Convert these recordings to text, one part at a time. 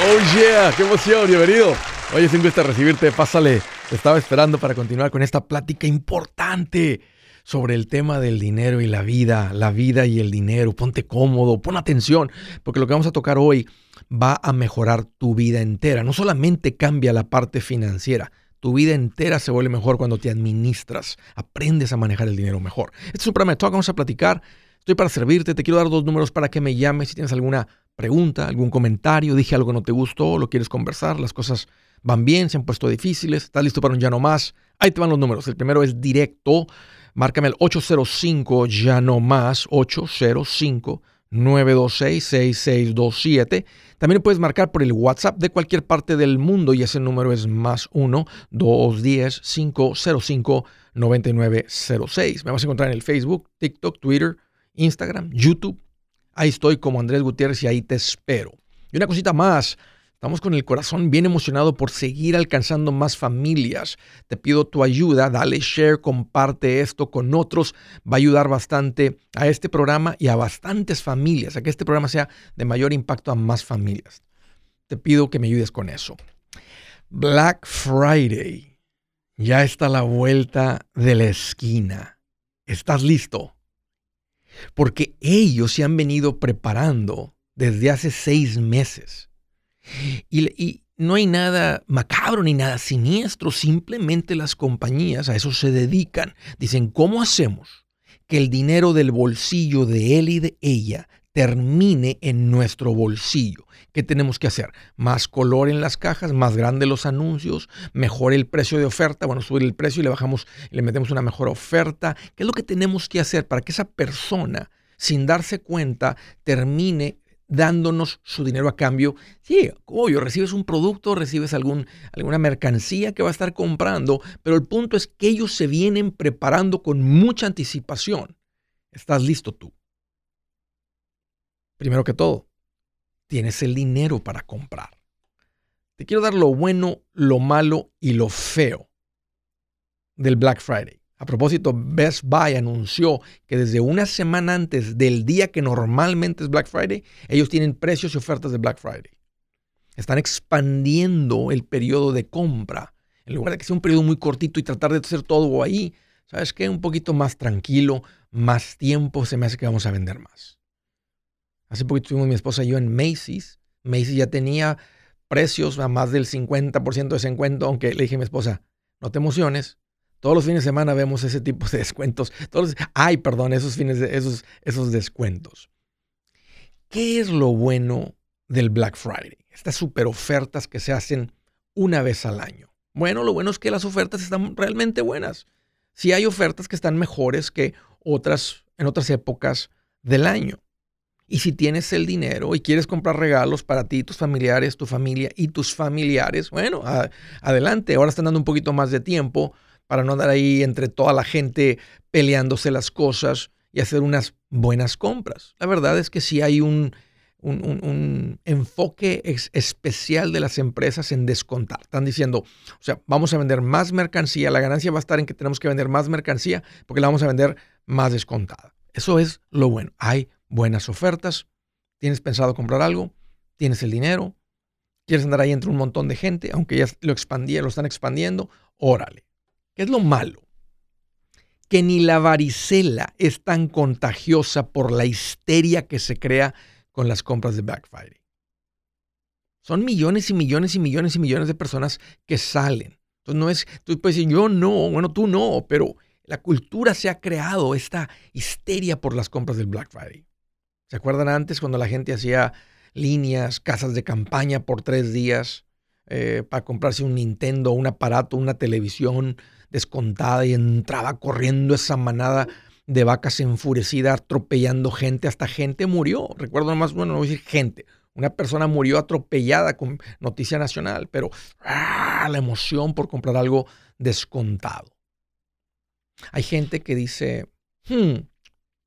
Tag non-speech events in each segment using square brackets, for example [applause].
Oh yeah, qué emoción, bienvenido. Oye, es un gusto recibirte, pásale. Te estaba esperando para continuar con esta plática importante sobre el tema del dinero y la vida, la vida y el dinero. Ponte cómodo, pon atención, porque lo que vamos a tocar hoy va a mejorar tu vida entera. No solamente cambia la parte financiera, tu vida entera se vuelve mejor cuando te administras, aprendes a manejar el dinero mejor. Este es un programa de talk, vamos a platicar. Estoy para servirte, te quiero dar dos números para que me llames si tienes alguna pregunta, algún comentario, dije algo que no te gustó, lo quieres conversar, las cosas van bien, se han puesto difíciles, estás listo para un ya no más. Ahí te van los números. El primero es directo Márcame el 805 ya no más 805 926 6627. También puedes marcar por el WhatsApp de cualquier parte del mundo y ese número es más 1 210 505 9906. Me vas a encontrar en el Facebook, TikTok, Twitter, Instagram, YouTube. Ahí estoy como Andrés Gutiérrez y ahí te espero. Y una cosita más. Estamos con el corazón bien emocionado por seguir alcanzando más familias. Te pido tu ayuda, dale share, comparte esto con otros. Va a ayudar bastante a este programa y a bastantes familias, a que este programa sea de mayor impacto a más familias. Te pido que me ayudes con eso. Black Friday ya está a la vuelta de la esquina. ¿Estás listo? Porque ellos se han venido preparando desde hace seis meses y, no hay nada macabro ni nada siniestro, simplemente las compañías a eso se dedican. Dicen, ¿cómo hacemos que el dinero del bolsillo de él y de ella termine en nuestro bolsillo? ¿Qué tenemos que hacer? Más color en las cajas, más grande los anuncios, mejor el precio de oferta. Bueno, subir el precio y le bajamos, le metemos una mejor oferta. ¿Qué es lo que tenemos que hacer para que esa persona, sin darse cuenta, termine dándonos su dinero a cambio. Sí, obvio, recibes un producto, recibes alguna mercancía que va a estar comprando, pero el punto es que ellos se vienen preparando con mucha anticipación. ¿Estás listo tú? Primero que todo, tienes el dinero para comprar. Te quiero dar lo bueno, lo malo y lo feo del Black Friday. A propósito, Best Buy anunció que desde una semana antes del día que normalmente es Black Friday, ellos tienen precios y ofertas de Black Friday. Están expandiendo el periodo de compra. En lugar de que sea un periodo muy cortito y tratar de hacer todo ahí, ¿sabes qué? Un poquito más tranquilo, más tiempo, se me hace que vamos a vender más. Hace poquito estuvimos mi esposa y yo en Macy's. Macy's ya tenía precios a más del 50% de descuento, aunque le dije a mi esposa, no te emociones, todos los fines de semana vemos ese tipo de descuentos. Todos, ay, perdón, esos fines de esos, esos descuentos. ¿Qué es lo bueno del Black Friday? Estas super ofertas que se hacen una vez al año. Bueno, lo bueno es que las ofertas están realmente buenas. Sí hay ofertas que están mejores que otras en otras épocas del año. Y si tienes el dinero y quieres comprar regalos para ti, tus familiares, tu familia y tus familiares, bueno, adelante. Ahora están dando un poquito más de tiempo para no andar ahí entre toda la gente peleándose las cosas y hacer unas buenas compras. La verdad es que sí hay un, un, enfoque especial de las empresas en descontar. Están diciendo, o sea, vamos a vender más mercancía, la ganancia va a estar en que tenemos que vender más mercancía porque la vamos a vender más descontada. Eso es lo bueno. Hay buenas ofertas. ¿Tienes pensado comprar algo? ¿Tienes el dinero? ¿Quieres andar ahí entre un montón de gente? Aunque ya lo expandía, lo están expandiendo, órale. ¿Qué es lo malo? Que ni la varicela es tan contagiosa por la histeria que se crea con las compras de Black Friday. Son millones y millones y millones y millones de personas que salen. Entonces no es, tú puedes decir, yo no, bueno, tú no, pero la cultura se ha creado esta histeria por las compras del Black Friday. ¿Se acuerdan antes cuando la gente hacía líneas, casas de campaña por tres días eh, para comprarse un Nintendo, un aparato, una televisión? descontada y entraba corriendo esa manada de vacas enfurecida, atropellando gente, hasta gente murió. Recuerdo nomás, bueno, no voy a decir gente, una persona murió atropellada con noticia nacional, pero ¡ah! la emoción por comprar algo descontado. Hay gente que dice, hmm,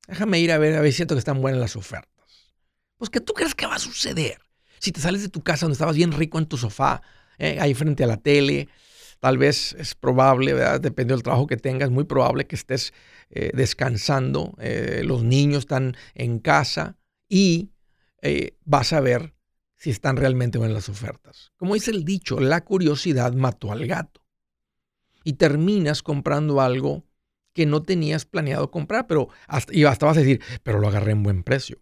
déjame ir a ver, a ver si siento que están buenas las ofertas. Pues que tú crees que va a suceder. Si te sales de tu casa donde estabas bien rico en tu sofá, eh, ahí frente a la tele, Tal vez es probable, ¿verdad? Depende del trabajo que tengas, muy probable que estés eh, descansando, eh, los niños están en casa y vas a ver si están realmente buenas las ofertas. Como dice el dicho, la curiosidad mató al gato. Y terminas comprando algo que no tenías planeado comprar, pero hasta, y hasta vas a decir, pero lo agarré en buen precio.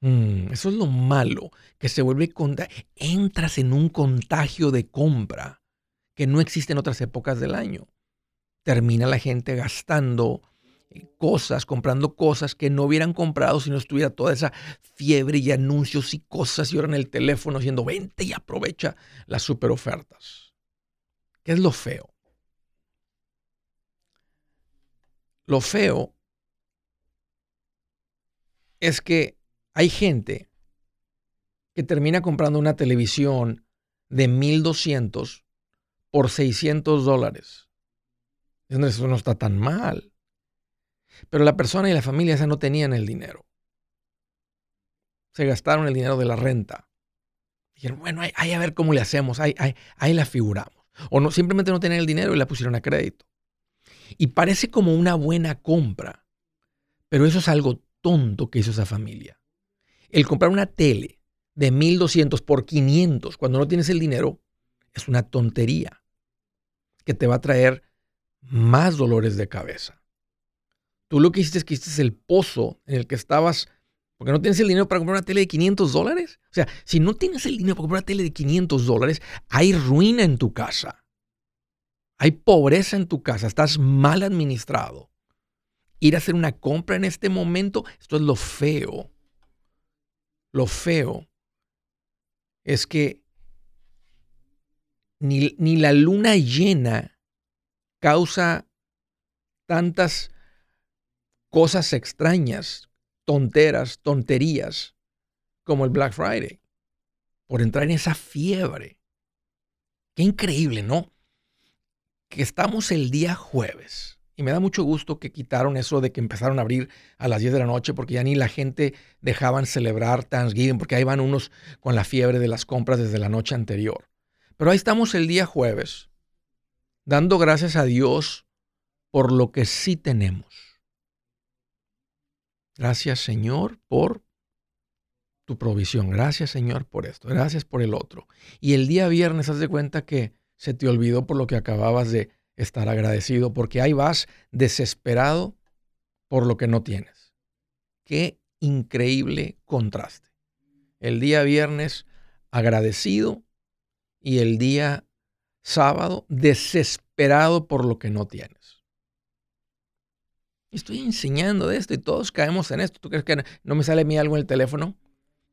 Mm, eso es lo malo, que se vuelve, entras en un contagio de compra que no existe en otras épocas del año. Termina la gente gastando eh, cosas, comprando cosas que no hubieran comprado si no estuviera toda esa fiebre y anuncios y cosas y ahora en el teléfono haciendo vente y aprovecha las super ofertas. ¿Qué es lo feo? Lo feo es que hay gente que termina comprando una televisión de 1200 por 600 dólares. Eso no está tan mal. Pero la persona y la familia esa no tenían el dinero. Se gastaron el dinero de la renta. Dijeron, bueno, ahí, a ver cómo le hacemos, ahí, ahí la figuramos. O no, simplemente no tenían el dinero y la pusieron a crédito. Y parece como una buena compra, pero eso es algo tonto que hizo esa familia. El comprar una tele de 1200 por 500 cuando no tienes el dinero es una tontería que te va a traer más dolores de cabeza. Tú lo que hiciste es que hiciste el pozo en el que estabas porque no tienes el dinero para comprar una tele de 500 dólares. O sea, si no tienes el dinero para comprar una tele de 500 dólares, hay ruina en tu casa. Hay pobreza en tu casa, estás mal administrado. Ir a hacer una compra en este momento, esto es lo feo. Lo feo es que ni, ni la luna llena causa tantas cosas extrañas, tonteras, tonterías, como el Black Friday, por entrar en esa fiebre. Qué increíble, ¿no? Que estamos el día jueves. Y me da mucho gusto que quitaron eso de que empezaron a abrir a las 10 de la noche porque ya ni la gente dejaban celebrar Thanksgiving porque ahí van unos con la fiebre de las compras desde la noche anterior. Pero ahí estamos el día jueves, dando gracias a Dios por lo que sí tenemos. Gracias Señor por tu provisión. Gracias Señor por esto. Gracias por el otro. Y el día viernes haz de cuenta que se te olvidó por lo que acababas de estar agradecido, porque ahí vas desesperado por lo que no tienes. Qué increíble contraste. El día viernes agradecido y el día sábado desesperado por lo que no tienes. Estoy enseñando de esto y todos caemos en esto. ¿Tú crees que no me sale a mí algo en el teléfono?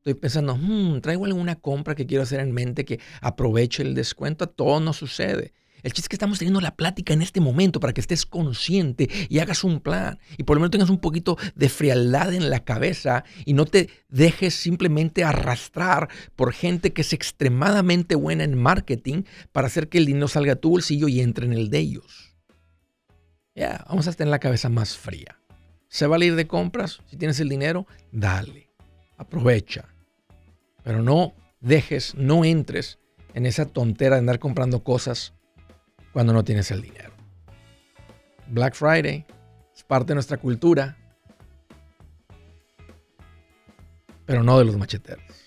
Estoy pensando, hmm, traigo alguna compra que quiero hacer en mente que aproveche el descuento. Todo no sucede. El chiste es que estamos teniendo la plática en este momento para que estés consciente y hagas un plan. Y por lo menos tengas un poquito de frialdad en la cabeza y no te dejes simplemente arrastrar por gente que es extremadamente buena en marketing para hacer que el dinero salga a tu bolsillo y entre en el de ellos. Ya, vamos a tener la cabeza más fría. ¿Se va a ir de compras? Si tienes el dinero, dale. Aprovecha. Pero no dejes, no entres en esa tontera de andar comprando cosas cuando no tienes el dinero. Black Friday es parte de nuestra cultura, pero no de los macheteros.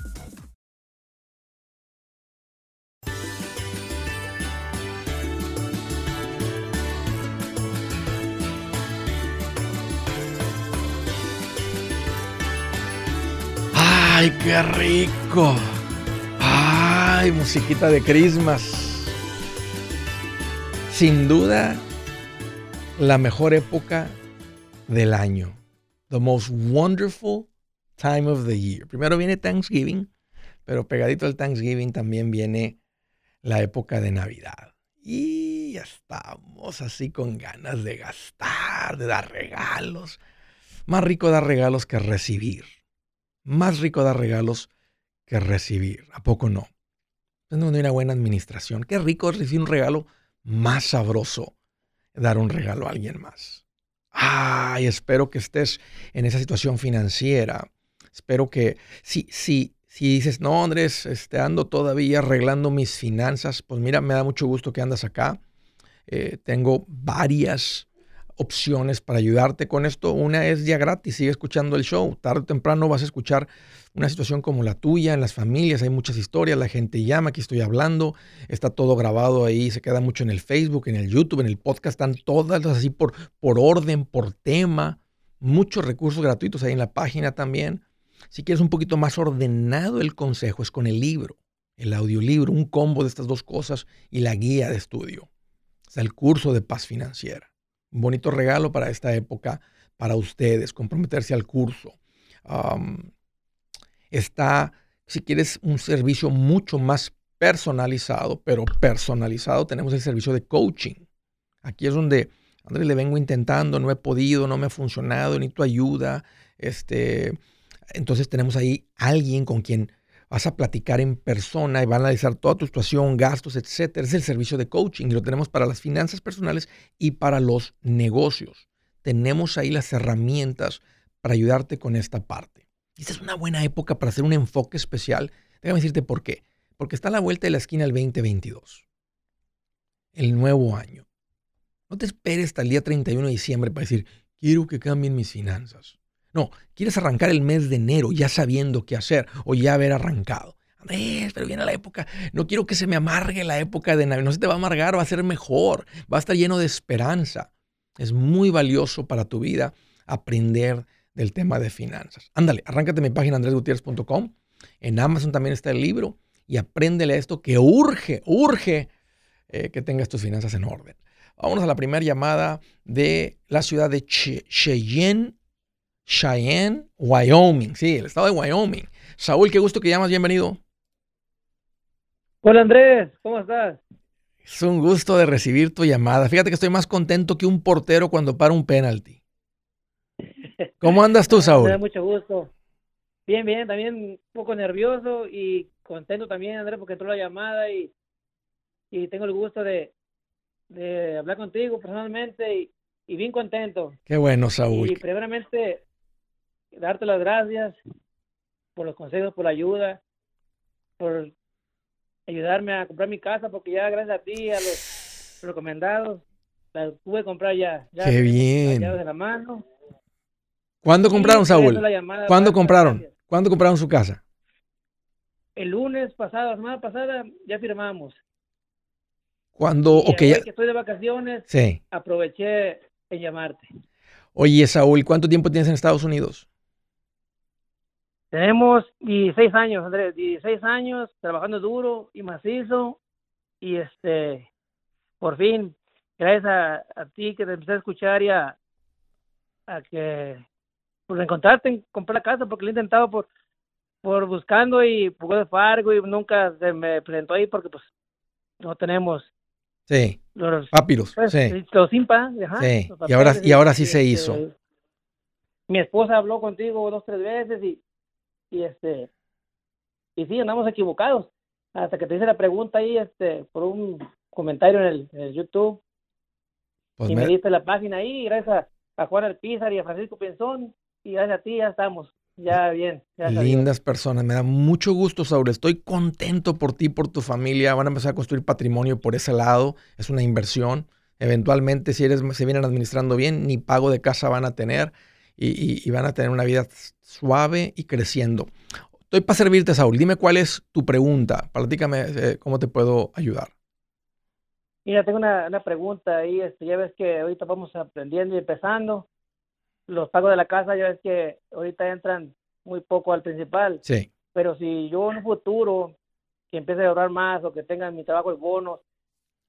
¡Ay, qué rico! ¡Ay, musiquita de Christmas! Sin duda, la mejor época del año. The most wonderful time of the year. Primero viene Thanksgiving, pero pegadito al Thanksgiving también viene la época de Navidad. Y ya estamos así con ganas de gastar, de dar regalos. Más rico dar regalos que recibir más rico dar regalos que recibir. ¿A poco no? Es donde hay una buena administración. Qué rico recibir un regalo, más sabroso dar un regalo a alguien más. Ay, espero que estés en esa situación financiera. Espero que si, si, si dices, no, Andrés, este, ando todavía arreglando mis finanzas, pues mira, me da mucho gusto que andas acá. Eh, tengo varias opciones para ayudarte con esto. Una es ya gratis, sigue escuchando el show. Tarde o temprano vas a escuchar una situación como la tuya en las familias. Hay muchas historias, la gente llama, aquí estoy hablando, está todo grabado ahí, se queda mucho en el Facebook, en el YouTube, en el podcast, están todas así por, por orden, por tema. Muchos recursos gratuitos ahí en la página también. Si quieres un poquito más ordenado el consejo, es con el libro, el audiolibro, un combo de estas dos cosas y la guía de estudio. Es el curso de paz financiera un bonito regalo para esta época, para ustedes, comprometerse al curso. está, si quieres un servicio mucho más personalizado, pero personalizado, tenemos el servicio de coaching. Aquí es donde, Andrés, le vengo intentando, no he podido, no me ha funcionado, necesito ayuda. Este, entonces tenemos ahí alguien con quien vas a platicar en persona y va a analizar toda tu situación, gastos, etcétera. Es el servicio de coaching y lo tenemos para las finanzas personales y para los negocios. Tenemos ahí las herramientas para ayudarte con esta parte. esta es una buena época para hacer un enfoque especial. Déjame decirte por qué. Porque está a la vuelta de la esquina el 2022. El nuevo año. No te esperes hasta el día 31 de diciembre para decir, quiero que cambien mis finanzas. No, quieres arrancar el mes de enero ya sabiendo qué hacer o ya haber arrancado. Andrés, pero viene la época. No quiero que se me amargue la época de Navidad. No se te va a amargar, va a ser mejor. Va a estar lleno de esperanza. Es muy valioso para tu vida aprender del tema de finanzas. Ándale, arráncate mi página andresgutierrez.com. En Amazon también está el libro y apréndele esto que urge, urge eh, que tengas tus finanzas en orden. Vámonos a la primera llamada de la ciudad de Cheyenne, Cheyenne, Wyoming. Sí, el estado de Wyoming. Saúl, qué gusto que llamas, bienvenido. Hola Andrés, ¿cómo estás? Es un gusto de recibir tu llamada. Fíjate que estoy más contento que un portero cuando para un penalti. ¿Cómo [laughs] andas tú, Saúl? Me da mucho gusto. Bien, bien, también un poco nervioso y contento también, Andrés, porque entró la llamada y, y tengo el gusto de, de hablar contigo personalmente y, y bien contento. Qué bueno, Saúl. Y primeramente, darte las gracias por los consejos, por la ayuda, por ayudarme a comprar mi casa, porque ya gracias a ti, a los recomendados, la pude comprar ya. ya Qué bien. de la mano. ¿Cuándo compraron, Saúl? ¿Cuándo compraron? ¿Cuándo compraron su casa? El lunes pasado, la semana pasada, ya firmamos. Cuando, y okay, que estoy de vacaciones, sí. aproveché en llamarte. Oye, Saúl, ¿cuánto tiempo tienes en Estados Unidos? Tenemos 16 años, Andrés, 16 años trabajando duro y macizo y este, por fin, gracias a, a ti que te empecé a escuchar y a, a que pues encontrarte, comprar la casa porque lo he intentado por por buscando y poco de Fargo y nunca se me presentó ahí porque pues no tenemos Sí. los Papiros. pues, Sí. los impa, ajá, Sí, y ahora- y ahora sí se este, hizo. Mi esposa habló contigo dos tres veces y y este y sí andamos equivocados hasta que te hice la pregunta ahí este por un comentario en el, en el YouTube Pues y me- me diste la página ahí y gracias a, a Juan Alpizar y a Francisco Pinzón y gracias a ti ya estamos ya bien. Lindas personas, me da mucho gusto, Saúl. Estoy contento por ti, por tu familia. Van a empezar a construir patrimonio por ese lado. Es una inversión. Eventualmente, si eres, se vienen administrando bien, ni pago de casa van a tener y, y- y van a tener una vida suave y creciendo. Estoy para servirte, Saúl. Dime cuál es tu pregunta. Platícame eh, cómo te puedo ayudar. Mira, tengo una, una pregunta ahí, este, ya ves que ahorita vamos aprendiendo y empezando. Los pagos de la casa, ya ves que ahorita entran muy poco al principal, Sí. pero si yo en un futuro que empiece a ahorrar más o que tenga en mi trabajo el bono,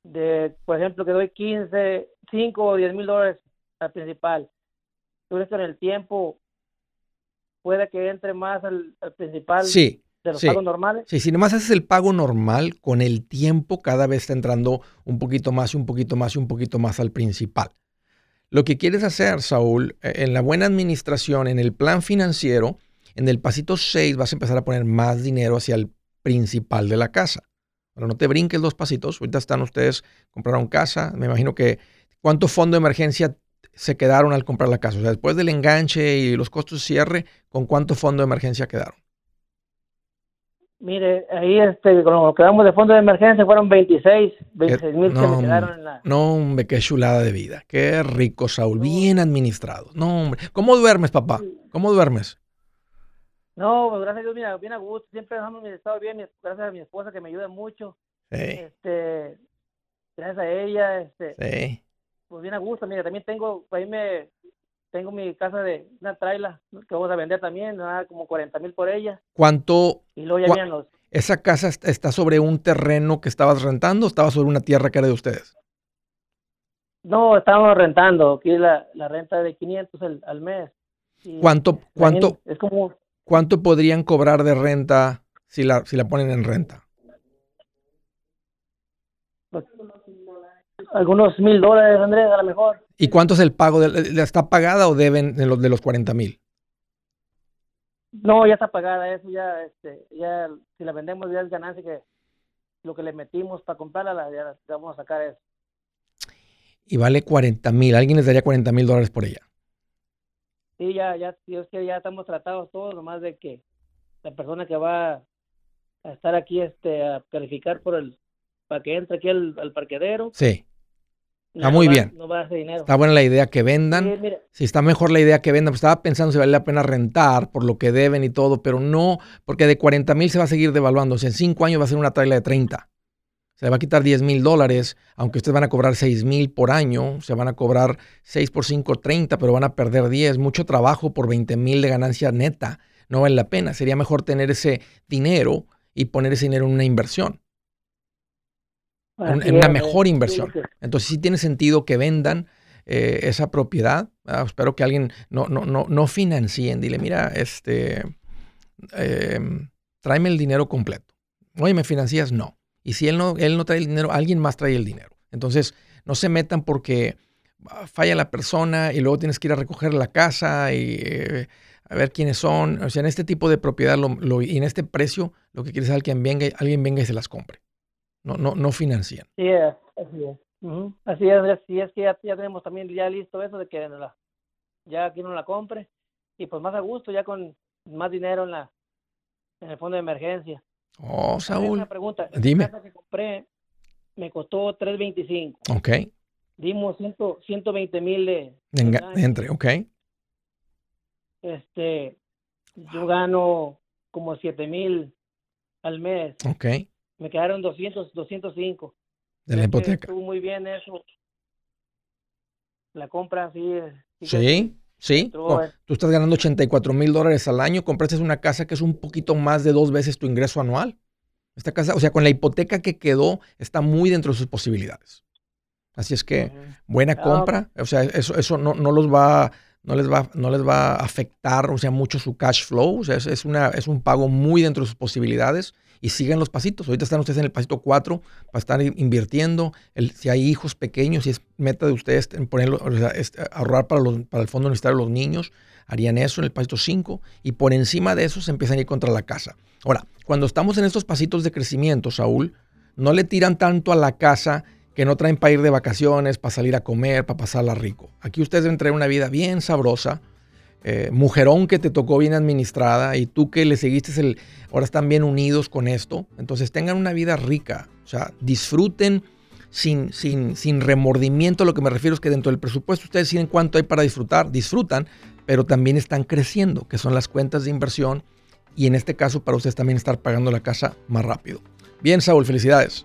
de, por ejemplo, que doy 15, 5 o 10 mil dólares al principal, ¿tú crees que en el tiempo puede que entre más al, al principal Sí. de los sí. pagos normales? Sí, si nomás haces el pago normal, con el tiempo cada vez está entrando un poquito más y un poquito más y un poquito más al principal. Lo que quieres hacer, Saúl, eh, en la buena administración, en el plan financiero, en el pasito 6 vas a empezar a poner más dinero hacia el principal de la casa. Pero no te brinques los pasitos. Ahorita están ustedes, compraron casa. Me imagino que cuánto fondo de emergencia se quedaron al comprar la casa. O sea, después del enganche y los costos de cierre, ¿con cuánto fondo de emergencia quedaron? Mire, ahí este, con lo que damos de fondo de emergencia fueron 26, 26 mil que me quedaron en la... No, hombre, qué chulada de vida. Qué rico, Saúl. Bien administrado. No, hombre. ¿Cómo duermes, papá? ¿Cómo duermes? No, gracias a Dios, mira, bien a gusto, siempre dejamos mi estado bien, gracias a mi esposa que me ayuda mucho, Sí, este, gracias a ella, este, sí. Pues bien a gusto, mira, también tengo, ahí me, tengo mi casa de una traila que vamos a vender también, nada, como 40 mil por ella, ¿Cuánto? y luego ya Cua- los, ¿Esa casa est- está sobre un terreno que estabas rentando o estaba sobre una tierra que era de ustedes? no, estábamos rentando, aquí la, la renta de 500 al, al mes. y ¿Cuánto, cuánto, Es como, cuánto podrían cobrar de renta si la, si la ponen en renta? pues, algunos mil dólares, Andrés, a lo mejor. ¿Y cuánto es el pago? De, ¿Está pagada o deben de los, de los 40 mil? No, ya está pagada eso, ya, este, ya, si la vendemos ya es ganancia que lo que le metimos para comprarla, la, ya la vamos a sacar eso. Y vale 40 mil. Alguien les daría 40 mil dólares por ella. Sí, ya, ya, Dios que ya estamos tratados todos, nomás de que la persona que va a estar aquí, este, a calificar por el, para que entre aquí al, al parquedero. Sí. No muy va- bien. No va a hacer dinero. Está buena la idea que vendan. Sí, Si está mejor la idea que vendan, pues estaba pensando si vale la pena rentar por lo que deben y todo, pero no, porque de 40 mil se va a seguir devaluando. O sea, en cinco años va a ser una traila de 30. Se le va a quitar 10 mil dólares, aunque ustedes van a cobrar 6 mil por año, se van a cobrar 6 por 5, 30, pero van a perder 10. Mucho trabajo por 20 mil de ganancia neta. No vale la pena. Sería mejor tener ese dinero y poner ese dinero en una inversión, en una mejor inversión. Entonces sí tiene sentido que vendan eh, esa propiedad. Ah, espero que alguien no, no, no, no financien. Dile, mira, este, em, tráeme el dinero completo. Oye, ¿me financias? No. Y si él no, él no trae el dinero, alguien más trae el dinero. Entonces, no se metan porque ah, falla la persona y luego tienes que ir a recoger la casa y eh, a ver quiénes son. O sea, en este tipo de propiedad lo- lo- y en este precio, lo que quieres es que alguien venga, y- alguien venga y se las compre. No, no, no financien. Sí, es, así es. Ujú. Así es, es que ya, ya tenemos también ya listo eso de que la, ya aquí no la compre y pues más a gusto, ya con más dinero en la en el fondo de emergencia. Oh, Saúl. Una pregunta, esta Dime. casa que compré me costó 325, Ok. dimos 100, 120 mil de, entre, ok. este, yo gano como 7 mil al mes, Ok. Me quedaron 200, 205. De la ¿Crees que hipoteca. Estuvo muy bien eso. La compra sí. Sí, sí. entró, Oh, eh. tú estás ganando 84 mil dólares al año. Compraste una casa que es un poquito más de dos veces tu ingreso anual. Esta casa, o sea, con la hipoteca que quedó, está muy dentro de sus posibilidades. Así es que, buena Ah, compra. O sea, eso, eso no, no los va, no les va, no les va a afectar, o sea, mucho su cash flow. O sea, es, es una, es un pago muy dentro de sus posibilidades. Y sigan los pasitos. Ahorita están ustedes en el pasito 4 para estar in- invirtiendo. El- si hay hijos pequeños, si es meta de ustedes en ponerlo, o sea, es ahorrar para, los, para el fondo universitario de los niños, harían eso en el pasito 5. Y por encima de eso se empiezan a ir contra la casa. Ahora, cuando estamos en estos pasitos de crecimiento, Saúl, no le tiran tanto a la casa que no traen para ir de vacaciones, para salir a comer, para pasarla rico. Aquí ustedes deben traer una vida bien sabrosa, eh, mujerón que te tocó bien administrada y tú que le seguiste el, ahora están bien unidos con esto. Entonces tengan una vida rica, o sea, disfruten sin, sin, sin remordimiento. Lo que me refiero es que dentro del presupuesto ustedes tienen cuánto hay para disfrutar, disfrutan, pero también están creciendo, que son las cuentas de inversión y en este caso para ustedes también estar pagando la casa más rápido. Bien, Saúl, felicidades.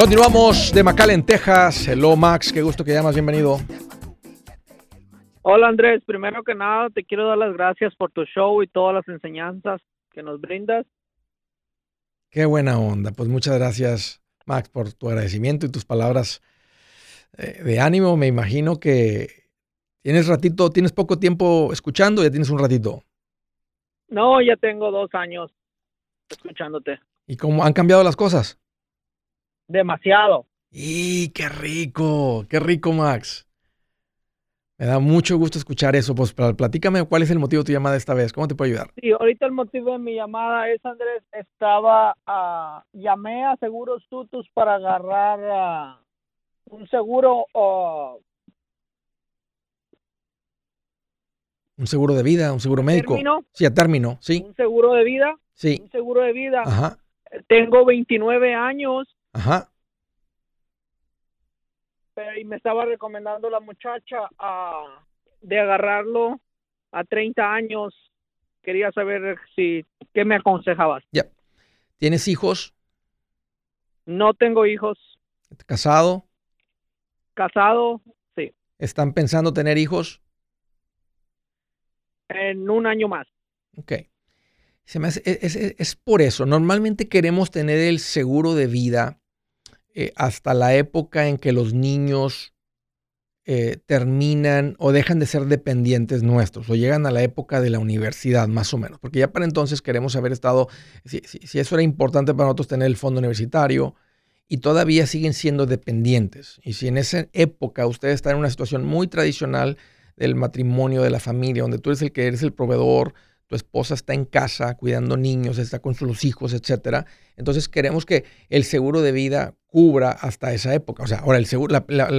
Continuamos de McAllen, Texas. Hello, Max. Qué gusto que llamas. Bienvenido. Hola Andrés, primero que nada te quiero dar las gracias por tu show y todas las enseñanzas que nos brindas. Qué buena onda. Pues muchas gracias, Max, por tu agradecimiento y tus palabras eh, de ánimo. Me imagino que tienes ratito, tienes poco tiempo escuchando, ya tienes un ratito. No, ya tengo dos años escuchándote. ¿Y cómo han cambiado las cosas? Demasiado. ¡Y qué rico! ¡Qué rico, Max! Me da mucho gusto escuchar eso. Pues pl- platícame cuál es el motivo de tu llamada esta vez. ¿Cómo te puedo ayudar? Sí, ahorita el motivo de mi llamada es, Andrés, estaba, ah, llamé a Seguros Tutus para agarrar ah, un seguro ah, ¿Un seguro de vida? ¿Un seguro médico? término, Sí, a término. Sí, un seguro de vida, sí. un seguro de vida. Ajá, Tengo 29 años ajá. pero- y me estaba recomendando la muchacha ah, de agarrarlo a 30 años. Quería saber si qué me aconsejabas. ¿Tienes hijos? No tengo hijos, ¿Casado? casado, sí, ¿Están pensando tener hijos? en un año más. Ok. Se me hace- es, es- es por eso. Normalmente queremos tener el seguro de vida eh, hasta la época en que los niños eh, terminan o dejan de ser dependientes nuestros o llegan a la época de la universidad, más o menos. Porque ya para entonces queremos haber estado, si, si- si eso era importante para nosotros tener el fondo universitario y todavía siguen siendo dependientes. Y si en esa época usted está en una situación muy tradicional del matrimonio, de la familia, donde tú eres el que eres el proveedor, tu esposa está en casa cuidando niños, está con sus hijos, etcétera. Entonces queremos que el seguro de vida cubra hasta esa época. O sea, ahora el seguro, la,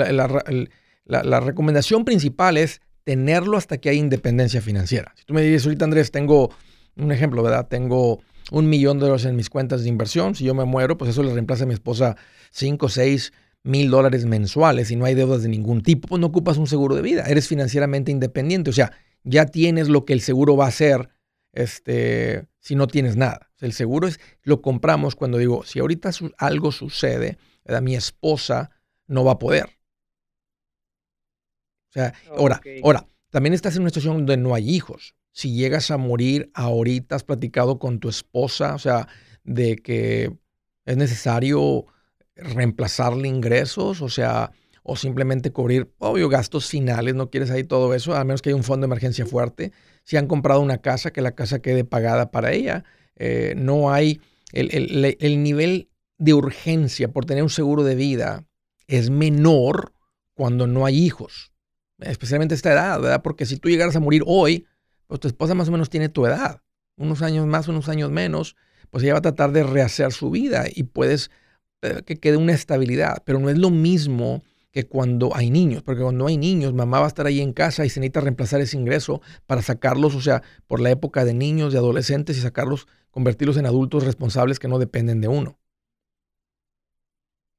la- recomendación principal es tenerlo hasta que haya independencia financiera. Si tú me dices ahorita, Andrés, tengo un ejemplo, ¿verdad? Tengo un millón de dólares en mis cuentas de inversión. Si yo me muero, pues eso le reemplaza a mi esposa 5, 6 mil dólares mensuales y no hay deudas de ningún tipo, pues no ocupas un seguro de vida. Eres financieramente independiente. O sea, ya tienes lo que el seguro va a hacer este, si no tienes nada. El seguro es, lo compramos cuando digo, si ahorita su- algo sucede, ¿verdad? mi esposa no va a poder. O sea, ahora, ahora, también estás en una situación donde no hay hijos. Si llegas a morir ahorita, has platicado con tu esposa, o sea, de que es necesario reemplazarle ingresos, o sea, o simplemente cubrir, obvio, gastos finales, no quieres ahí todo eso, a menos que haya un fondo de emergencia fuerte. Si han comprado una casa, que la casa quede pagada para ella. Eh, no hay el, el- el nivel de urgencia por tener un seguro de vida es menor cuando no hay hijos, especialmente esta edad, ¿verdad? Porque si tú llegaras a morir hoy, pues tu esposa más o menos tiene tu edad, unos años más, unos años menos, pues ella va a tratar de rehacer su vida y puedes eh, que quede una estabilidad, pero no es lo mismo que cuando hay niños, porque cuando hay niños, mamá va a estar ahí en casa y se necesita reemplazar ese ingreso para sacarlos, o sea, por la época de niños, de adolescentes y sacarlos, convertirlos en adultos responsables que no dependen de uno.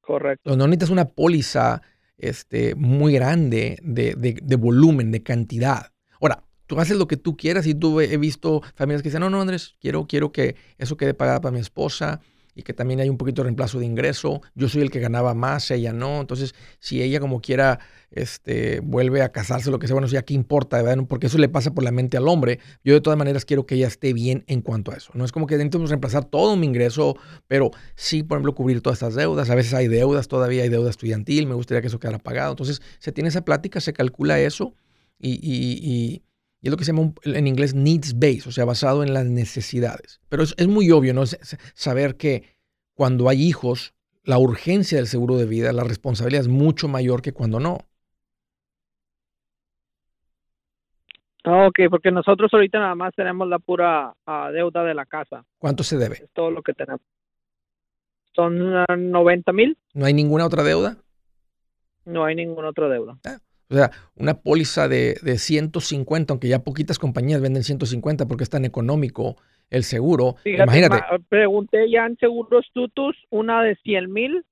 Correcto. No necesitas una póliza este, muy grande de, de- de volumen, de cantidad. Ahora, tú haces lo que tú quieras y tú he he visto familias que dicen, no, no, Andrés, quiero, quiero que eso quede pagado para mi esposa y que también hay un poquito de reemplazo de ingreso. Yo soy el que ganaba más, ella no. Entonces, si ella como quiera este, vuelve a casarse, lo que sea, bueno, ya qué importa. Porque eso le pasa por la mente al hombre. Yo de todas maneras quiero que ella esté bien en cuanto a eso. No es como que necesitamos reemplazar todo mi ingreso, pero sí, por ejemplo, cubrir todas estas deudas. A veces hay deudas, todavía hay deuda estudiantil, me gustaría que eso quedara pagado. Entonces, se tiene esa plática, se calcula eso y- y- y es lo que se llama un- en inglés needs based, o sea, basado en las necesidades. Pero es, es muy obvio, ¿no? Saber que cuando hay hijos, la urgencia del seguro de vida, la responsabilidad es mucho mayor que cuando no. Ah, Ok, porque nosotros ahorita nada más tenemos la pura ah, deuda de la casa. ¿Cuánto se debe? Es todo lo que tenemos. Son ah, 90 mil. ¿No hay ninguna otra deuda? No hay ninguna otra deuda. O sea, una póliza de, de 150, aunque ya poquitas compañías venden 150 porque es tan económico el seguro. Fíjate, Imagínate. ma- pregunté ya en Seguros Tutus una de 100 mil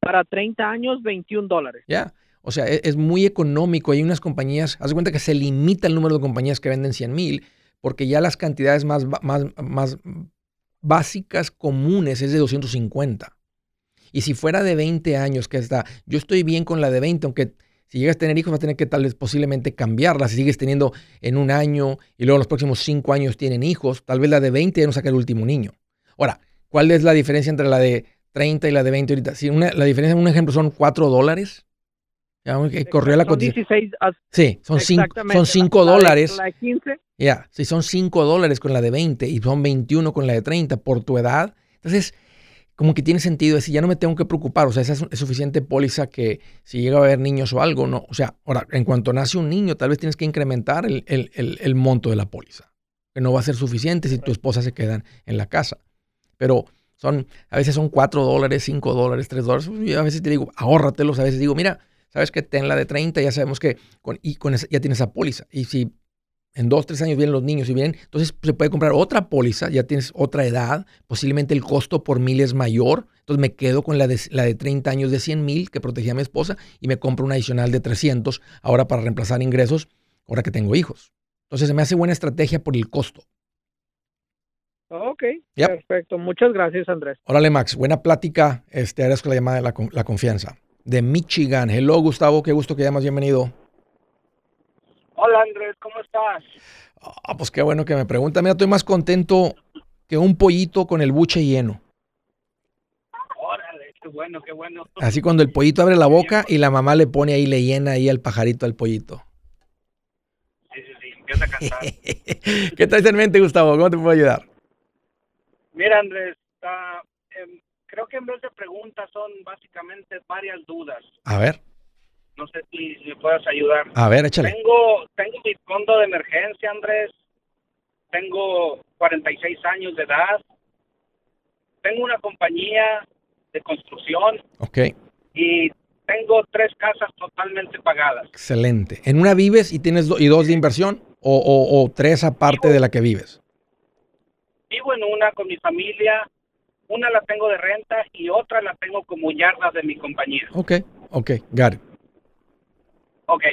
para 30 años, 21 dólares. Ya. O sea, e- es, muy económico. Hay unas compañías, haz de cuenta que se limita el número de compañías que venden 100 mil, porque ya las cantidades más, más, más básicas comunes es de 250. Y si fuera de 20 años, que está, yo estoy bien con la de 20, aunque si llegas a tener hijos, vas a tener que tal vez posiblemente cambiarla. Si sigues teniendo en un año y luego en los próximos 5 años tienen hijos, tal vez la de 20 ya no saca el último niño. Ahora, ¿cuál es la diferencia entre la de 30 y la de 20 ahorita? Si una- la diferencia, un ejemplo, son 4 dólares. Ya, que corrió la cotización. 16, Sí, son 5 exactamente. son cinco la dólares. La de 15, Ya, si son 5 dólares con la de 20 y son 21 con la de 30 por tu edad, entonces como que tiene sentido decir, ya no me tengo que preocupar, o sea, esa es, suficiente póliza que si llega a haber niños o algo, no, o sea, ahora, en cuanto nace un niño, tal vez tienes que incrementar el, el- el- el monto de la póliza, que no va a ser suficiente si tu esposa se queda en la casa, pero son, a veces son 4 dólares, 5 dólares, 3 dólares, y a veces te digo, ahórratelos, a veces digo, mira, sabes que ten la de 30, ya sabemos que con, y con esa- ya tienes esa póliza, y si en dos, tres años vienen los niños y vienen, entonces se puede comprar otra póliza, ya tienes otra edad, posiblemente el costo por mil es mayor, entonces me quedo con la de, la de 30 años de 100 mil que protegía a mi esposa y me compro una adicional de 300 ahora para reemplazar ingresos, ahora que tengo hijos. Entonces se me hace buena estrategia por el costo. ok, Yep. perfecto. Muchas gracias, Andrés. Órale Max, buena plática, este, agradezco la llamada de la confianza. De Michigan, hello Gustavo, qué gusto que llamas, bienvenido. Hola Andrés, ¿cómo estás? Ah, pues qué bueno que me pregunta, mira, estoy más contento que un pollito con el buche lleno. Órale, qué bueno, qué bueno. Así cuando el pollito abre la boca y la mamá le pone ahí, le llena ahí al pajarito al pollito. Sí, sí, sí, empieza a cantar. [laughs] ¿Qué traes en mente, Gustavo? ¿Cómo te puedo ayudar? Mira Andrés, ah, em, creo que en vez de preguntas son básicamente varias dudas. A ver, No sé si, si me puedes ayudar. a ver, échale. Tengo, tengo mi fondo de emergencia, Andrés. Tengo 46 años de edad. Tengo una compañía de construcción Ok, y tengo tres casas totalmente pagadas. excelente. ¿En una vives y tienes do- y dos de inversión? ¿O, o- o tres aparte de la que vives? Vivo en una con mi familia, una la tengo de renta y otra la tengo como yardas de mi compañía. Ok, ok, it. Ok,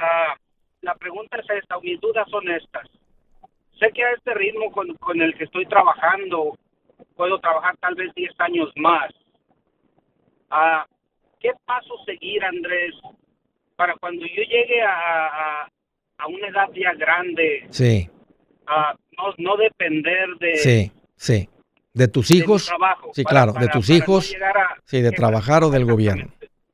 ah, la pregunta es esta, mis dudas son estas. Sé que a este ritmo con, con el que estoy trabajando, puedo trabajar tal vez 10 años más. Ah, ¿Qué paso seguir, Andrés, para cuando yo llegue a, a, a una edad ya grande, Sí, ah, no, no depender de, sí, sí. De tus de hijos, trabajo. sí, para- claro, de tus no hijos, a- sí, de [laughs] trabajar o del gobierno.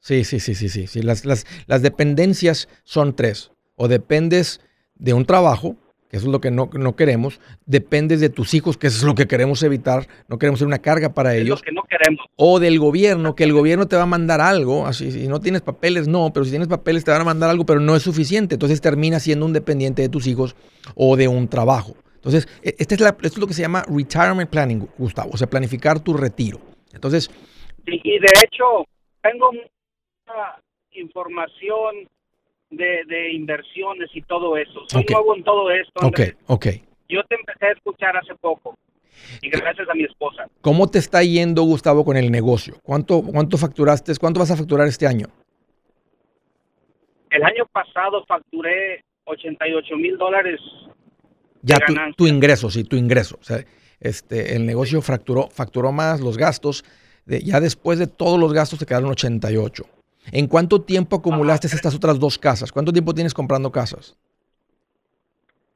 Sí, sí, sí, sí, sí. sí. Las, las, las dependencias son tres. O dependes de un trabajo, que eso es lo que no, no queremos. Dependes de tus hijos, que eso es lo que queremos evitar. No queremos ser una carga para Es lo ellos. que no queremos. O del gobierno, que el gobierno te va a mandar algo. Así, si no tienes papeles, no. Pero si tienes papeles, te van a mandar algo, pero no es suficiente. Entonces terminas siendo un dependiente de tus hijos o de un trabajo. Entonces, este es la- esto es lo que se llama retirement planning, Gustavo. O sea, planificar tu retiro. Entonces, Y, y de hecho, tengo información de, de inversiones y todo eso. Soy Ok. nuevo en todo esto. ok, Andrés. ok. Yo te empecé a escuchar hace poco. Y gracias a mi esposa. ¿Cómo te está yendo, Gustavo, con el negocio? ¿Cuánto, cuánto facturaste? ¿Cuánto vas a facturar este año? El año pasado facturé 88 mil dólares. Ya De tu, tu ingreso, sí, tu ingreso. O sea, este, el negocio facturó, facturó más los gastos. de- ya después de todos los gastos te quedaron 88. ¿En cuánto tiempo acumulaste estas otras dos casas? ¿Cuánto tiempo tienes comprando casas?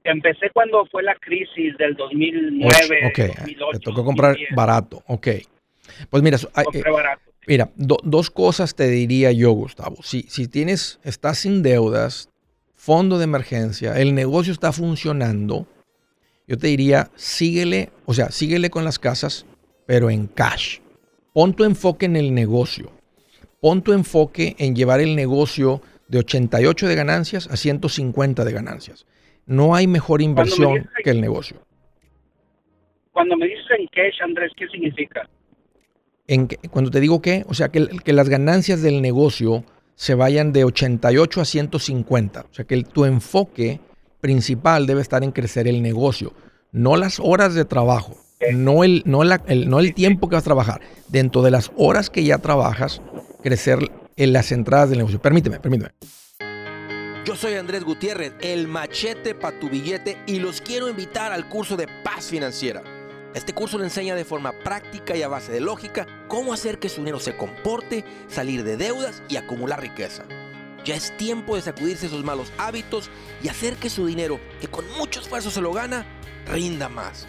Empecé cuando fue la crisis del 2009. Ocho. Ok, 2008, te tocó comprar 2010. barato. Ok. Pues mira, eh, Compré barato. Mira, do- dos cosas te diría yo, Gustavo. Si, si tienes, estás sin deudas, fondo de emergencia, el negocio está funcionando, yo te diría, síguele, o sea, síguele con las casas, pero en cash. Pon tu enfoque en el negocio. Pon tu enfoque en llevar el negocio de 88 de ganancias a 150 de ganancias. No hay mejor inversión dices- que el negocio. Cuando me dices en cash, Andrés, ¿qué significa? En que- cuando te digo que, o sea, que, que las ganancias del negocio se vayan de 88 a 150. O sea, que el- tu enfoque principal debe estar en crecer el negocio, no las horas de trabajo, no el, no la- el- no el tiempo que vas a trabajar. Dentro de las horas que ya trabajas, crecer en las entradas del negocio. Permíteme, permíteme. Yo soy Andrés Gutiérrez, el machete para tu billete y los quiero invitar al curso de paz financiera. Este curso le enseña de forma práctica y a base de lógica cómo hacer que su dinero se comporte, salir de deudas y acumular riqueza. Ya es tiempo de sacudirse esos malos hábitos y hacer que su dinero, que con mucho esfuerzo se lo gana, rinda más.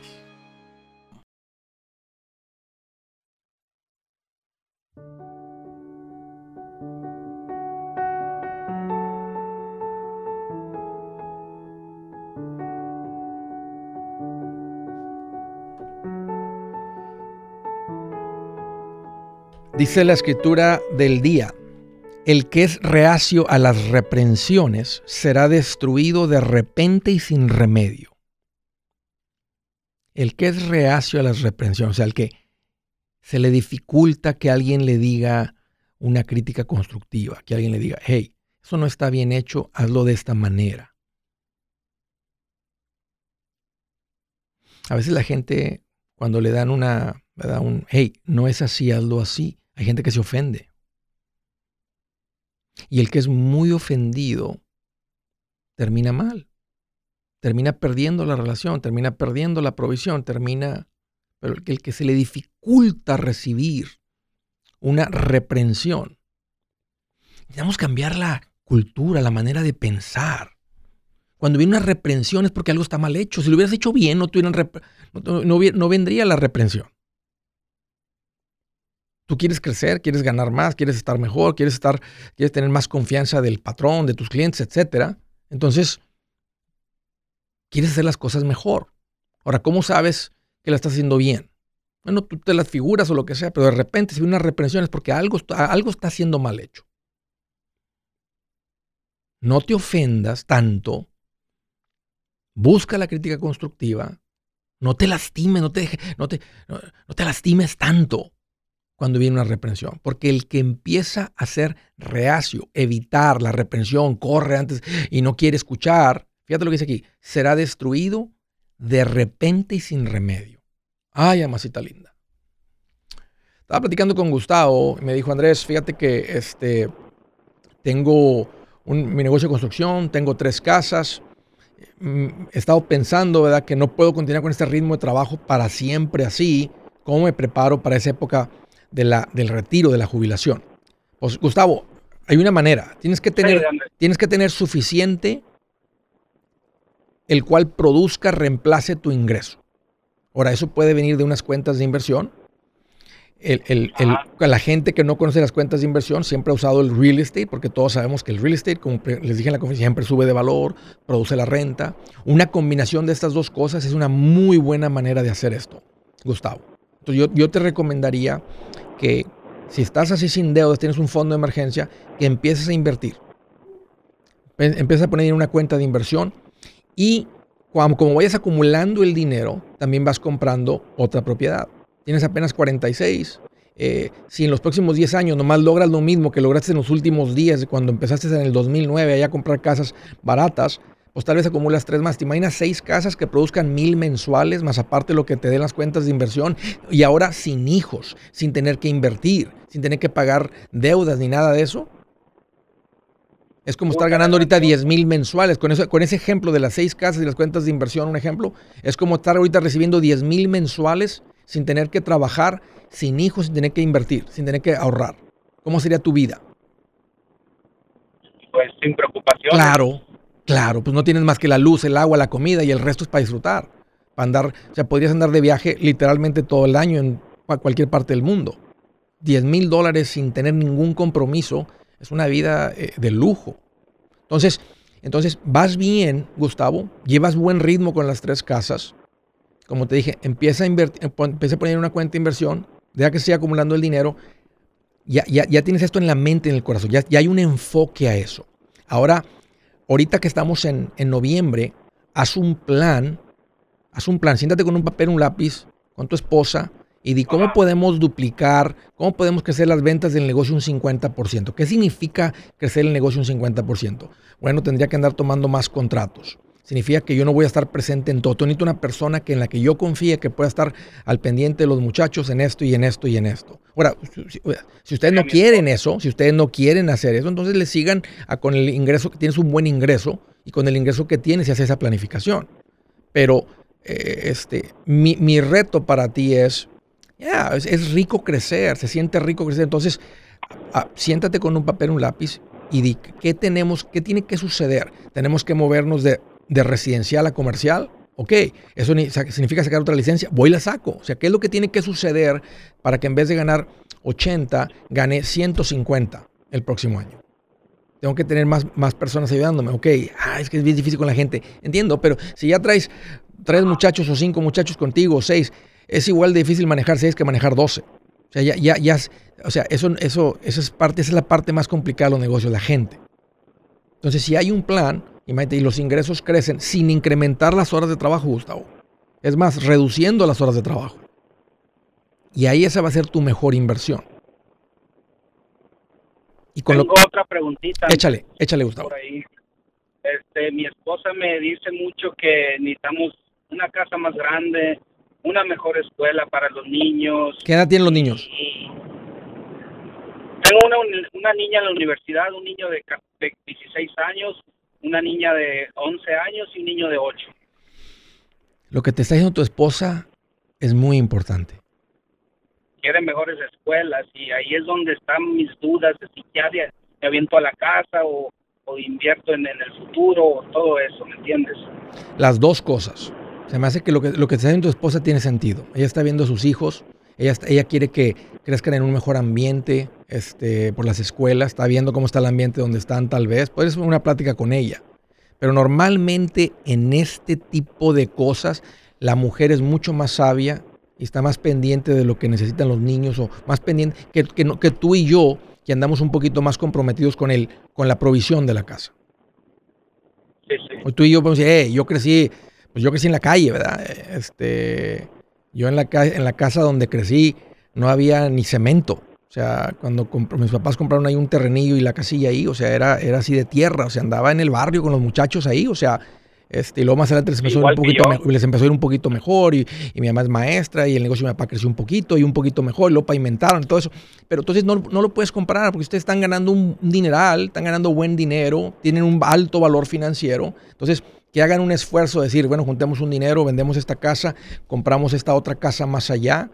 Dice la escritura del día, el que es reacio a las reprensiones será destruido de repente y sin remedio. El que es reacio a las reprensiones, o sea, el que se le dificulta que alguien le diga una crítica constructiva, que alguien le diga, hey, eso no está bien hecho, hazlo de esta manera. A veces la gente, cuando le dan una, le da un, hey, no es así, hazlo así, hay gente que se ofende. Y el que es muy ofendido termina mal. Termina perdiendo la relación, termina perdiendo la provisión, termina... Pero el que, se le dificulta recibir una reprensión. Necesitamos cambiar la cultura, la manera de pensar. Cuando viene una reprensión es porque algo está mal hecho. Si lo hubieras hecho bien, no, tuvieran no, no vendría la reprensión. Tú quieres crecer, quieres ganar más, quieres estar mejor, quieres estar, quieres tener más confianza del patrón, de tus clientes, etcétera. Entonces, quieres hacer las cosas mejor. Ahora, ¿cómo sabes que la estás haciendo bien? Bueno, tú te las figuras o lo que sea, pero de repente si viene una reprensión es porque algo, algo está haciendo mal hecho. No te ofendas tanto. Busca la crítica constructiva. No te lastimes, no te, no te, no te lastimes tanto cuando viene una reprensión. Porque el que empieza a ser reacio, evitar la reprensión, corre antes y no quiere escuchar, Fíjate lo que dice aquí. Será destruido de repente y sin remedio. Ay, amasita linda. Estaba platicando con Gustavo y me dijo, Andrés, fíjate que este, tengo un- mi negocio de construcción, tengo tres casas. Mm, He estado pensando, ¿verdad?, que no puedo continuar con este ritmo de trabajo para siempre así. ¿Cómo me preparo para esa época de la, del retiro, de la jubilación? Pues, Gustavo, hay una manera. Tienes que tener, Sí, tienes que tener suficiente el cual produzca, reemplace tu ingreso. Ahora, eso puede venir de unas cuentas de inversión. El- el- el- Ajá. la gente que no conoce las cuentas de inversión siempre ha usado el real estate, porque todos sabemos que el real estate, como les dije en la conferencia, siempre sube de valor, produce la renta. Una combinación de estas dos cosas es una muy buena manera de hacer esto, Gustavo. Entonces yo, yo te recomendaría que si estás así sin deudas, tienes un fondo de emergencia, que empieces a invertir. Em- Empieza a poner en una cuenta de inversión y cuando, como vayas acumulando el dinero, también vas comprando otra propiedad. Tienes apenas 46. eh, si en los próximos 10 años nomás logras lo mismo que lograste en los últimos días, cuando empezaste en el 2009 allá a comprar casas baratas, pues tal vez acumulas tres más. ¿Te imaginas seis casas que produzcan mil mensuales, más aparte lo que te den las cuentas de inversión? Y ahora sin hijos, sin tener que invertir, sin tener que pagar deudas ni nada de eso. Es como estar ganando ahorita 10 mil mensuales. Con, eso, con ese ejemplo de las seis casas y las cuentas de inversión, un ejemplo, es como estar ahorita recibiendo 10 mil mensuales sin tener que trabajar, sin hijos, sin tener que invertir, sin tener que ahorrar. ¿Cómo sería tu vida? Pues sin preocupación. Claro, claro, pues no tienes más que la luz, el agua, la comida y el resto es para disfrutar. Para andar, o sea, podrías andar de viaje literalmente todo el año en cua- cualquier parte del mundo. 10 mil dólares sin tener ningún compromiso es una vida eh, de lujo. Entonces, entonces, vas bien, Gustavo, llevas buen ritmo con las tres casas. Como te dije, empieza a invertir, empieza a poner una cuenta de inversión, deja que siga acumulando el dinero. Ya, ya, ya tienes esto en la mente, en el corazón, ya, ya hay un enfoque a eso. Ahora, ahorita que estamos en, en noviembre, haz un plan, haz un plan, siéntate con un papel, un lápiz, con tu esposa y di cómo podemos duplicar, cómo podemos crecer las ventas del negocio un 50%. ¿Qué significa crecer el negocio un 50%? Bueno, tendría que andar tomando más contratos. Significa que yo no voy a estar presente en todo. Yo necesito una persona que en la que yo confíe que pueda estar al pendiente de los muchachos en esto y en esto y en esto. Ahora, si, ustedes no quieren eso, si ustedes no quieren hacer eso, entonces le sigan a- con el ingreso que tienes un buen ingreso y con el ingreso que tienes se hace esa planificación. Pero eh, este, mi, mi reto para ti es, ya, es, rico crecer, se siente rico crecer. Entonces, ah, siéntate con un papel, un lápiz y di qué tenemos, qué tiene que suceder. Tenemos que movernos de, de residencial a comercial. Ok, eso significa sacar otra licencia. Voy y la saco. O sea, ¿qué es lo que tiene que suceder para que en vez de ganar 80, gane 150 el próximo año? Tengo que tener más, más personas ayudándome. Ok, ah, es que es bien difícil con la gente. Entiendo, pero si ya traes tres muchachos o cinco muchachos contigo o seis, es igual de difícil manejar seis que manejar 12. O sea, ya, ya, ya, o sea, eso, eso, eso es parte, esa es la parte más complicada de los negocios, la gente. Entonces, si hay un plan, imagínate, y los ingresos crecen sin incrementar las horas de trabajo, Gustavo. Es más, reduciendo las horas de trabajo. Y ahí esa va a ser tu mejor inversión. Y con lo Tengo otra preguntita. Échale, échale, Gustavo. por ahí. Este, mi esposa me dice mucho que necesitamos una casa más grande, una mejor escuela para los niños. ¿Qué edad tienen los niños? Tengo una, una niña en la universidad, un niño de 16 años, una niña de 11 años y un niño de 8. Lo que te está diciendo tu esposa es muy importante. Quieren mejores escuelas y ahí es donde están mis dudas de si ya me aviento a la casa o, o invierto en, en el futuro o todo eso, ¿me entiendes? Las dos cosas. Se me hace que lo que, lo que te está diciendo tu esposa tiene sentido. Ella está viendo a sus hijos, ella, ella quiere que crezcan en un mejor ambiente este, por las escuelas, está viendo cómo está el ambiente donde están tal vez. Puedes una plática con ella. Pero normalmente en este tipo de cosas la mujer es mucho más sabia y está más pendiente de lo que necesitan los niños o más pendiente que, que, que tú y yo, que andamos un poquito más comprometidos con, el, con la provisión de la casa. Sí, sí. Tú y yo podemos decir, "Eh, yo crecí, pues yo crecí en la calle, ¿verdad? Este, yo en la, en la casa donde crecí no había ni cemento. O sea, cuando mis papás compraron ahí un terrenillo y la casilla ahí, o sea, era, era así de tierra, o sea, andaba en el barrio con los muchachos ahí, o sea, Este, y luego más adelante les empezó, a ir Igual un poquito yo. me- les empezó a ir un poquito mejor y, y mi mamá es maestra y el negocio de mi papá creció un poquito y un poquito mejor y lo pavimentaron y todo eso. Pero entonces no, no lo puedes comparar porque ustedes están ganando un, un dineral, están ganando buen dinero, tienen un alto valor financiero. Entonces, que hagan un esfuerzo de decir, bueno, juntemos un dinero, vendemos esta casa, compramos esta otra casa más allá,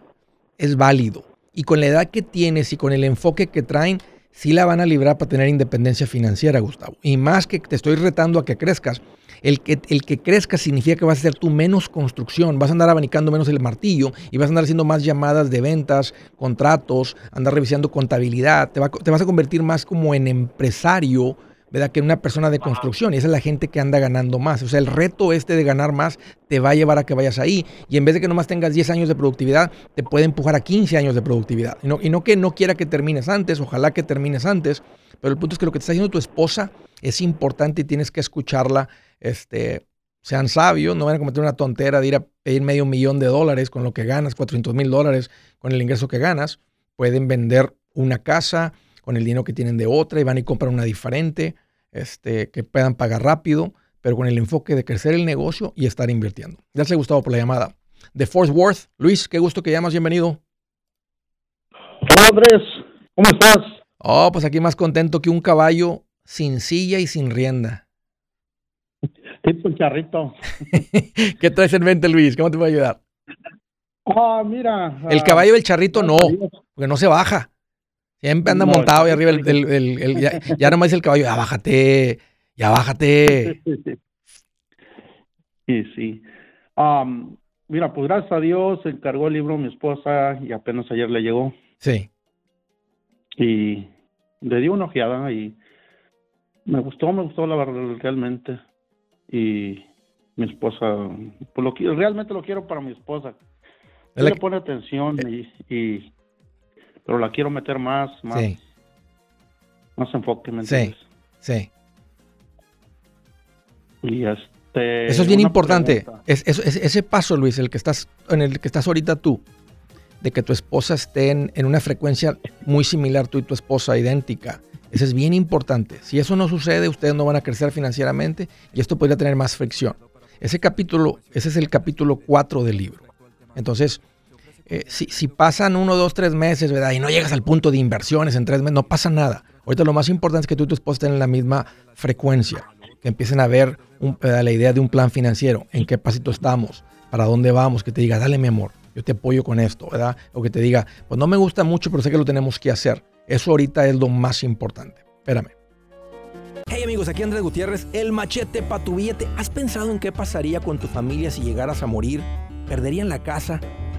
es válido. Y con la edad que tienes y con el enfoque que traen, sí la van a librar para tener independencia financiera, Gustavo. Y más que te estoy retando a que crezcas, el que, el que crezcas significa que vas a hacer tú menos construcción, vas a andar abanicando menos el martillo y vas a andar haciendo más llamadas de ventas, contratos, andar revisando contabilidad, te, va- te vas a convertir más como en empresario, ¿verdad? Que una persona de construcción. Y esa es la gente que anda ganando más. O sea, el reto este de ganar más te va a llevar a que vayas ahí. Y en vez de que nomás tengas 10 años de productividad, te puede empujar a 15 años de productividad. Y no, y no que no quiera que termines antes, ojalá que termines antes, pero el punto es que lo que te está diciendo tu esposa es importante y tienes que escucharla. Este, sean sabios, no van a cometer una tontera de ir a pedir medio millón de dólares con lo que ganas, 400 mil dólares con el ingreso que ganas. Pueden vender una casa con el dinero que tienen de otra y van y compran una diferente, este, que puedan pagar rápido, pero con el enfoque de crecer el negocio y estar invirtiendo. Gracias, Gustavo, por la llamada. De Fort Worth, Luis, qué gusto que llamas, bienvenido. Hola Andrés, ¿cómo estás? Oh, pues aquí más contento que un caballo sin silla y sin rienda. [laughs] Tipo charrito. [laughs] ¿Qué traes en mente, Luis? ¿Cómo te puedo ayudar? Ah, mira. El ah, caballo del charrito no, gracias a Dios. porque no se baja. Siempre anda No, montado ahí el arriba. El, el- el- el- ya, [laughs] ya nomás dice el caballo, ya bájate, ya bájate. Sí, sí. Mira, pues gracias a Dios encargó el libro mi esposa y apenas ayer le llegó Sí, y le di una ojeada y me gustó, me gustó la verdad realmente y mi esposa, pues lo realmente lo quiero para mi esposa. Es la Ella que- pone atención y, y- pero la quiero meter más, más, sí, más enfoque, ¿me Sí. entiendes? sí. Y este, Eso es bien importante. Es, es- es- ese paso, Luis, el que estás, en el que estás ahorita tú, de que tu esposa esté en, en una frecuencia muy similar tú y tu esposa, idéntica. Ese es bien importante. Si eso no sucede, ustedes no van a crecer financieramente y esto podría tener más fricción. Ese capítulo, ese es el capítulo 4 del libro. Entonces, eh, si, pasan uno, dos, tres meses, ¿verdad? Y no llegas al punto de inversiones en tres meses, no pasa nada. Ahorita lo más importante es que tú y tu esposa estén en la misma frecuencia, que empiecen a ver ¿verdad? la idea de un plan financiero, en qué pasito estamos, para dónde vamos, que te diga, dale mi amor, yo te apoyo con esto, ¿verdad? O que te diga, pues no me gusta mucho, pero sé que lo tenemos que hacer. Eso ahorita es lo más importante. Espérame. Hey amigos, aquí Andrés Gutiérrez, el machete para tu billete. ¿Has pensado en qué pasaría con tu familia si llegaras a morir? ¿Perderían la casa?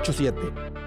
987